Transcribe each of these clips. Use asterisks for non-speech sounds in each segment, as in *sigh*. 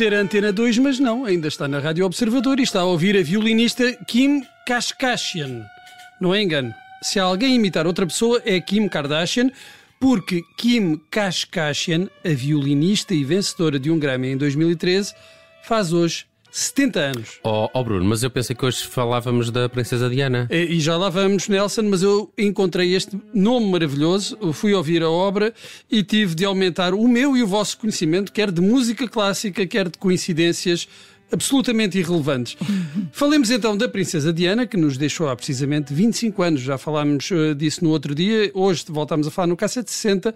Ser a Antena 2, mas não, ainda está na Rádio Observador e está a ouvir a violinista Kim Kashkashian. Não é engano. Se alguém imitar outra pessoa, é Kim Kardashian, porque Kim Kashkashian, a violinista e vencedora de um Grammy em 2013, faz hoje 70 anos. Oh, oh, Bruno, mas eu pensei que hoje falávamos da Princesa Diana. E e já lá vamos, Nelson, mas eu encontrei este nome maravilhoso, eu fui ouvir a obra e tive de aumentar o meu e o vosso conhecimento, quer de música clássica, quer de coincidências absolutamente irrelevantes. *laughs* Falemos então da Princesa Diana, que nos deixou há precisamente 25 anos, já falámos eh, disso no outro dia, hoje voltámos a falar no K760,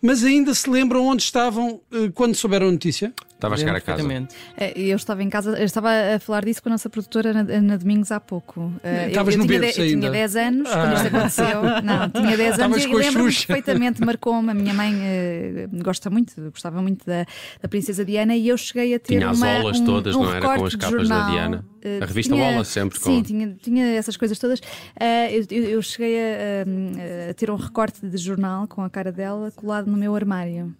mas ainda se lembram onde estavam eh, quando souberam a notícia? Estava a chegar a casa. Eh, Eu estava em casa, eu estava a falar disso com a nossa produtora na, na Domingos há pouco. Eh, eu- Estavas eu, no tinha, berço de- eu tinha ainda? 10 anos Ah. quando isto aconteceu. Não, tinha 10 anos Estavas e lembro-me perfeitamente, marcou-me. A minha mãe eh, gosta muito, gostava muito da, da Princesa Diana e eu cheguei a ter Tinha as uma, olas um, todas, um não era? Com as capas da. Diana. A revista tinha- Ola sempre com- Sim, tinha, tinha essas coisas todas. Eh, eu, eu- eu cheguei a, a ter um recorte de jornal com a cara dela colado no meu armário,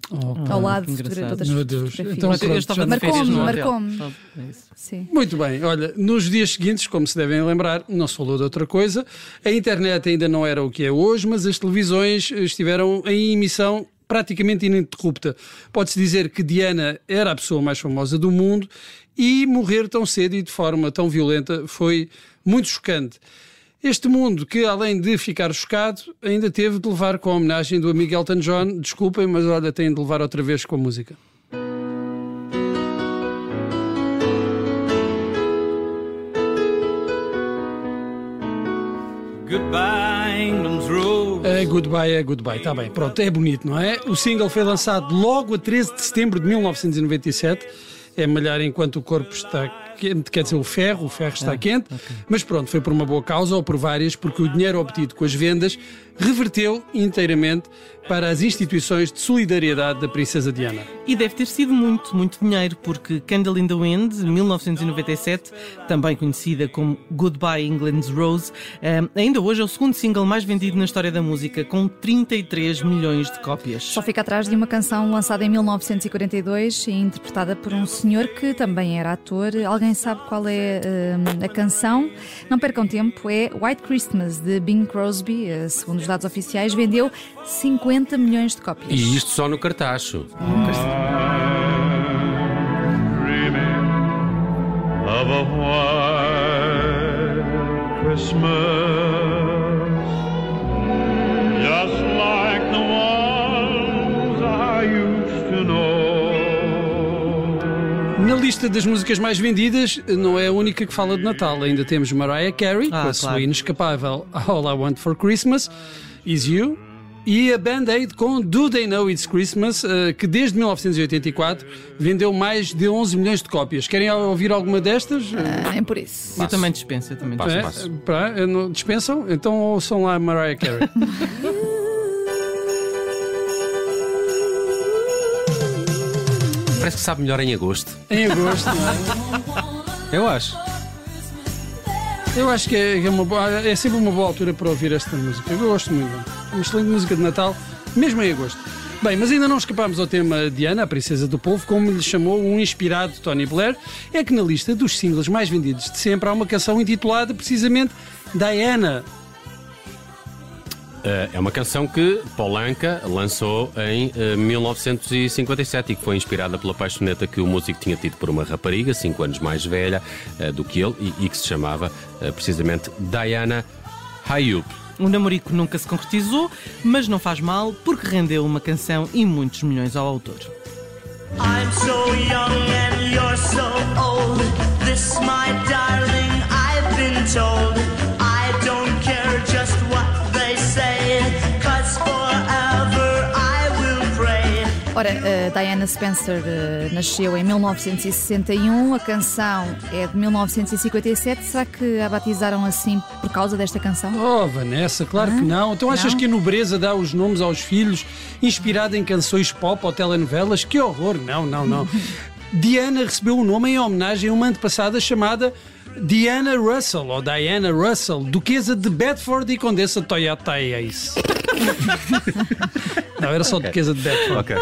ao lado de todas Meu as Deus. Então, férias Marcou-me, marcou-me. É. Sim. Muito bem, olha, nos dias seguintes, como se devem lembrar, não se falou de outra coisa. A internet ainda não era o que é hoje, mas as televisões estiveram em emissão praticamente ininterrupta. Pode-se dizer que Diana era a pessoa mais famosa do mundo e morrer tão cedo e de forma tão violenta foi muito chocante. Este mundo, que além de ficar chocado, ainda teve de levar com a homenagem do amigo Elton John. Desculpem, mas olha, tem de levar outra vez com a música. Goodbye, England's rose. É goodbye, é goodbye. Está bem, pronto, é bonito, não é? O single foi lançado logo a 13 de setembro de 1997. É malhar enquanto o corpo está quente, quer dizer, o ferro, o ferro está quente. Mas pronto, foi por uma boa causa ou por várias, porque o dinheiro obtido com as vendas reverteu inteiramente para as instituições de solidariedade da Princesa Diana. E deve ter sido muito, muito dinheiro, porque Candle in the Wind, 1997, também conhecida como Goodbye England's Rose, eh, ainda hoje é o segundo single mais vendido na história da música, com 33 milhões de cópias. Só fica atrás de uma canção lançada em 1942 e interpretada por um senhor que também era ator. Alguém sabe qual é hum, a canção? Não percam tempo, é White Christmas de Bing Crosby. Eh, Segundo os dados oficiais, vendeu 50 milhões de cópias. E isto só no cartacho. dreaming of a white Christmas, lista das músicas mais vendidas, não é a única que fala de Natal. Ainda temos Mariah Carey, Ah, com a sua claro. inescapável All I Want for Christmas, Is You, e a Band-Aid com Do They Know It's Christmas, eh, que desde 1984 vendeu mais de 11 milhões de cópias. Querem ouvir alguma destas? Ah, Nem por isso. Eu também dispenso, eu também Passo, dispenso. passo. Para, eh, não- dispensam? Então ouçam lá Mariah Carey. *laughs* Parece que sabe melhor em agosto. em agosto, não é? Eu acho. Eu acho que é, é boa- é sempre uma boa altura para ouvir esta música. Eu gosto muito. Uma excelente música de Natal, mesmo em agosto. Bem, mas ainda não escapámos ao tema Diana, a princesa do povo, como lhe chamou um inspirado Tony Blair. É que na lista dos singles mais vendidos de sempre há uma canção intitulada precisamente Diana. Eh, É uma canção que Paul Anka lançou em eh, 1957 e que foi inspirada pela paixoneta que o músico tinha tido por uma rapariga, 5 anos mais velha eh, do que ele, e, que se chamava eh, precisamente Diana Hayub. O namorico nunca se concretizou, mas não faz mal, porque rendeu uma canção e muitos milhões ao autor. I'm so young and you're so old. This, my darling, I've been told. Ora, a Diana Spencer eh, nasceu em 1961, a canção é de 1957. Será que a batizaram assim por causa desta canção? Oh, Vanessa, claro que não. Então achas Não? que a nobreza dá os nomes aos filhos inspirada em canções pop ou telenovelas? Que horror! Não, não, não. *laughs* Diana recebeu o nome em homenagem a uma antepassada chamada Diana Russell, ou Diana Russell, duquesa de Bedford e condessa de Toyota Ace. Não, era só duquesa de Bedford. Ok.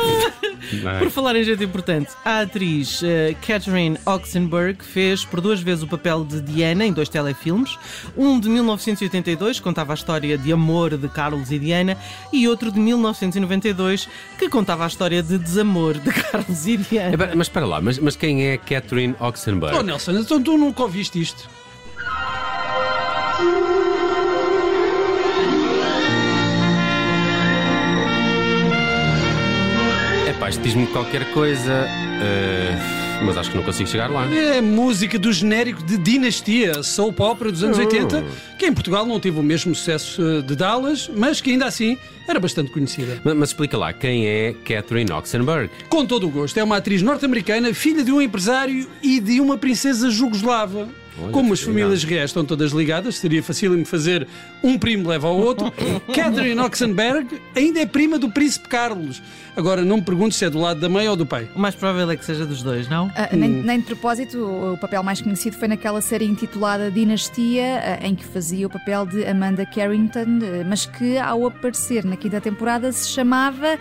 Por falar em gente importante, a atriz eh, Catherine Oxenberg fez por duas vezes o papel de Diana em dois telefilmes. Um de 1982, que contava a história de amor de Carlos e Diana, e outro de 1992, que contava a história de desamor de *laughs* Carlos e Diana. Eh, Mas espera lá, mas, mas quem é Catherine Oxenberg? Oh, Nelson, então tu nunca ouviste isto? Isto diz-me qualquer coisa, eh, mas acho que não consigo chegar lá. É música do genérico de Dinastia, soap opera dos anos Oh. 80, que em Portugal não teve o mesmo sucesso eh, de Dallas, mas que ainda assim era bastante conhecida. Ma- Mas, explica lá, quem é Catherine Oxenberg? Com todo o gosto, é uma atriz norte-americana, filha de um empresário e de uma princesa jugoslava. Olha, Como as famílias reais estão todas ligadas, seria facílimo fazer um primo leva ao outro. *laughs* Catherine Oxenberg ainda é prima do príncipe Carlos. Agora, não me perguntes se é do lado da mãe ou do pai. O mais provável é que seja dos dois, não? Ah, nem, nem de propósito, o o papel mais conhecido foi naquela série intitulada Dinastia, ah, em que fazia o papel de Amanda Carrington, ah, mas que ao aparecer na quinta temporada se chamava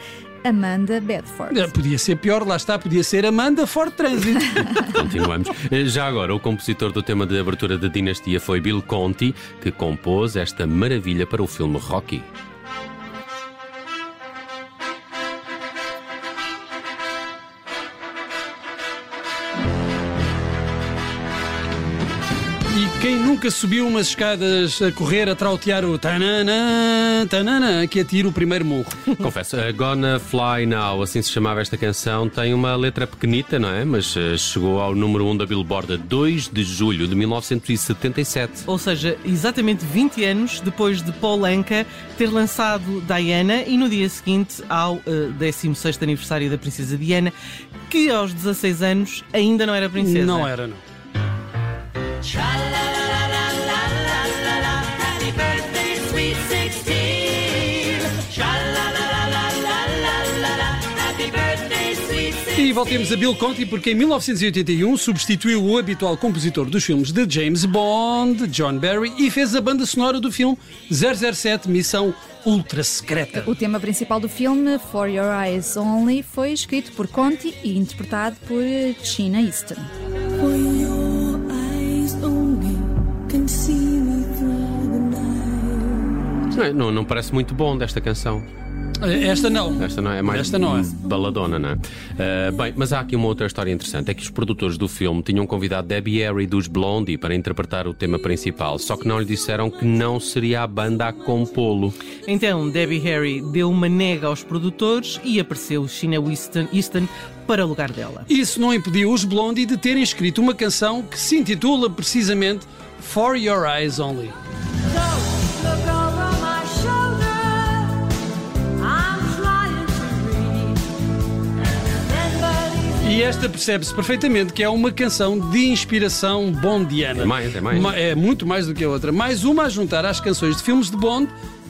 Amanda Bedford. Eh, Podia ser pior, lá está, podia ser Amanda Ford Transit. *laughs* Continuamos. Eh, Já agora, o compositor do tema de abertura da dinastia foi Bill Conti, que compôs esta maravilha para o filme Rocky. Nunca subiu umas escadas a correr, a trautear o tanana, tanana, que atira o primeiro murro. *laughs* Confesso, a Gonna Fly Now, assim se chamava esta canção, tem uma letra pequenita, não é? Mas eh, chegou ao número 1 da Billboard a 2 de julho de 1977. Ou seja, exatamente 20 anos depois de Paul Anka ter lançado Diana e no dia seguinte ao eh, 16º aniversário da princesa Diana, que aos 16 anos ainda não era princesa. Não era, não. Happy voltemos a Bill Conti, porque em 1981 substituiu o habitual compositor dos filmes de James Bond, John Barry, e fez a banda sonora do filme 007 Missão Ultra Secreta. O tema principal do filme, For Your Eyes Only, foi escrito por Conti e interpretado por China Easton. Night. Não, é? não, não parece muito bom desta canção. Esta não. Esta não é, mais Esta não é. baladona, não é? Ah, bem, mas há aqui uma outra história interessante: é que os produtores do filme tinham convidado Debbie Harry dos Blondie para interpretar o tema principal, só que não lhe disseram que não seria a banda a compô-lo. Então, Debbie Harry deu uma nega aos produtores e apareceu China Easton, Easton para o lugar dela. Isso não impediu os Blondie de terem escrito uma canção que se intitula precisamente For Your Eyes Only. E esta percebe-se perfeitamente que é uma canção de inspiração bondiana. É mais, é mais. Ma- É muito mais do que a outra. Mais uma a juntar às canções de filmes de Bond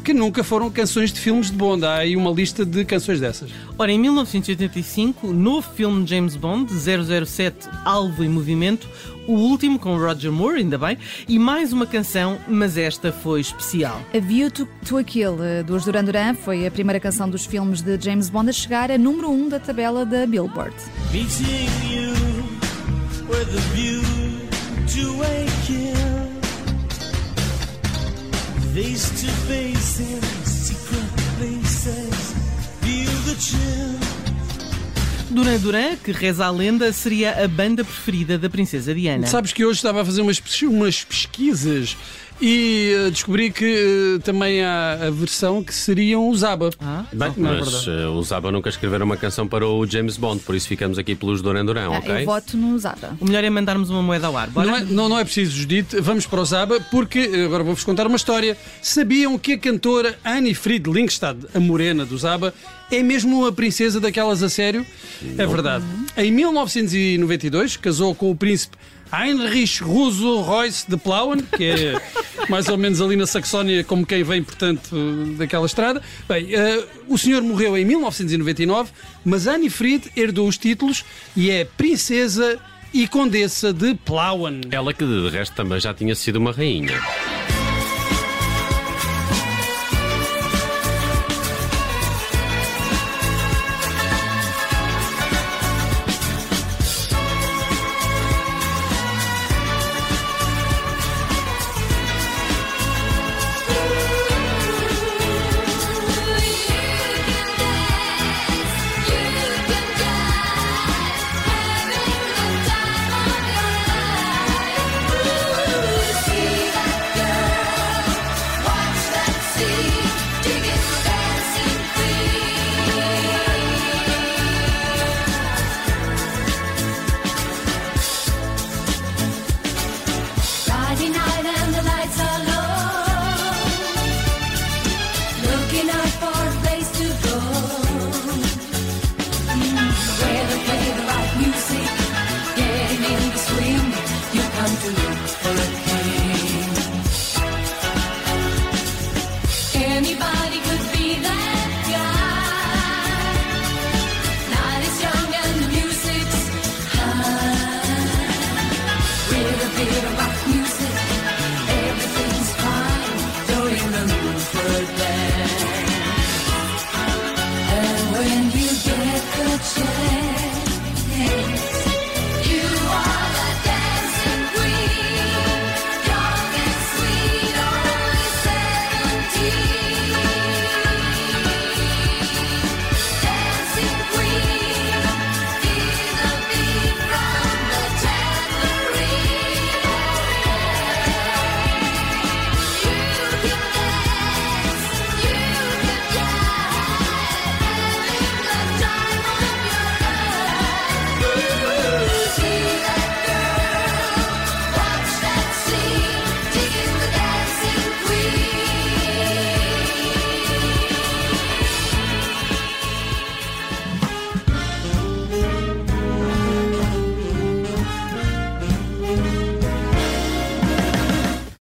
que nunca foram canções de filmes de Bond. Há aí uma lista de canções dessas. Ora, em 1985, no filme de James Bond, 007 Alvo em Movimento, o último com Roger Moore, ainda bem, e mais uma canção, mas esta foi especial. A View to, to a Kill, dos Duran Duran, foi a primeira canção dos filmes de James Bond a chegar a número 1 da tabela da Billboard. Meeting you with a view to a kill. Face to Duran Duran, que reza a lenda, seria a banda preferida da princesa Diana. Sabes que hoje estava a fazer umas, umas pesquisas e eh, descobri que eh, também há a versão que seriam os ABBA. Ah? Bem, Não é mas eh, os ABBA nunca escreveram uma canção para o James Bond, por isso ficamos aqui pelos Duran Duran, Ah, ok? Eu voto no Zaba. O melhor é mandarmos uma moeda ao ar. Bora? Não é, não, não é preciso, Judite, vamos para os ABBA, porque agora vou-vos contar uma história. Sabiam que a cantora Annie Fried Lindstad, a morena dos ABBA, é mesmo uma princesa daquelas a sério? É verdade. Em 1992, casou com o príncipe Heinrich Russo Royce de Plauen, que é *laughs* mais ou menos ali na Saxónia, como quem vem, portanto, daquela estrada. Bem, eh, o senhor morreu em 1999, mas Annie Fried herdou os títulos e é princesa e condessa de Plauen. Ela que de resto também já tinha sido uma rainha.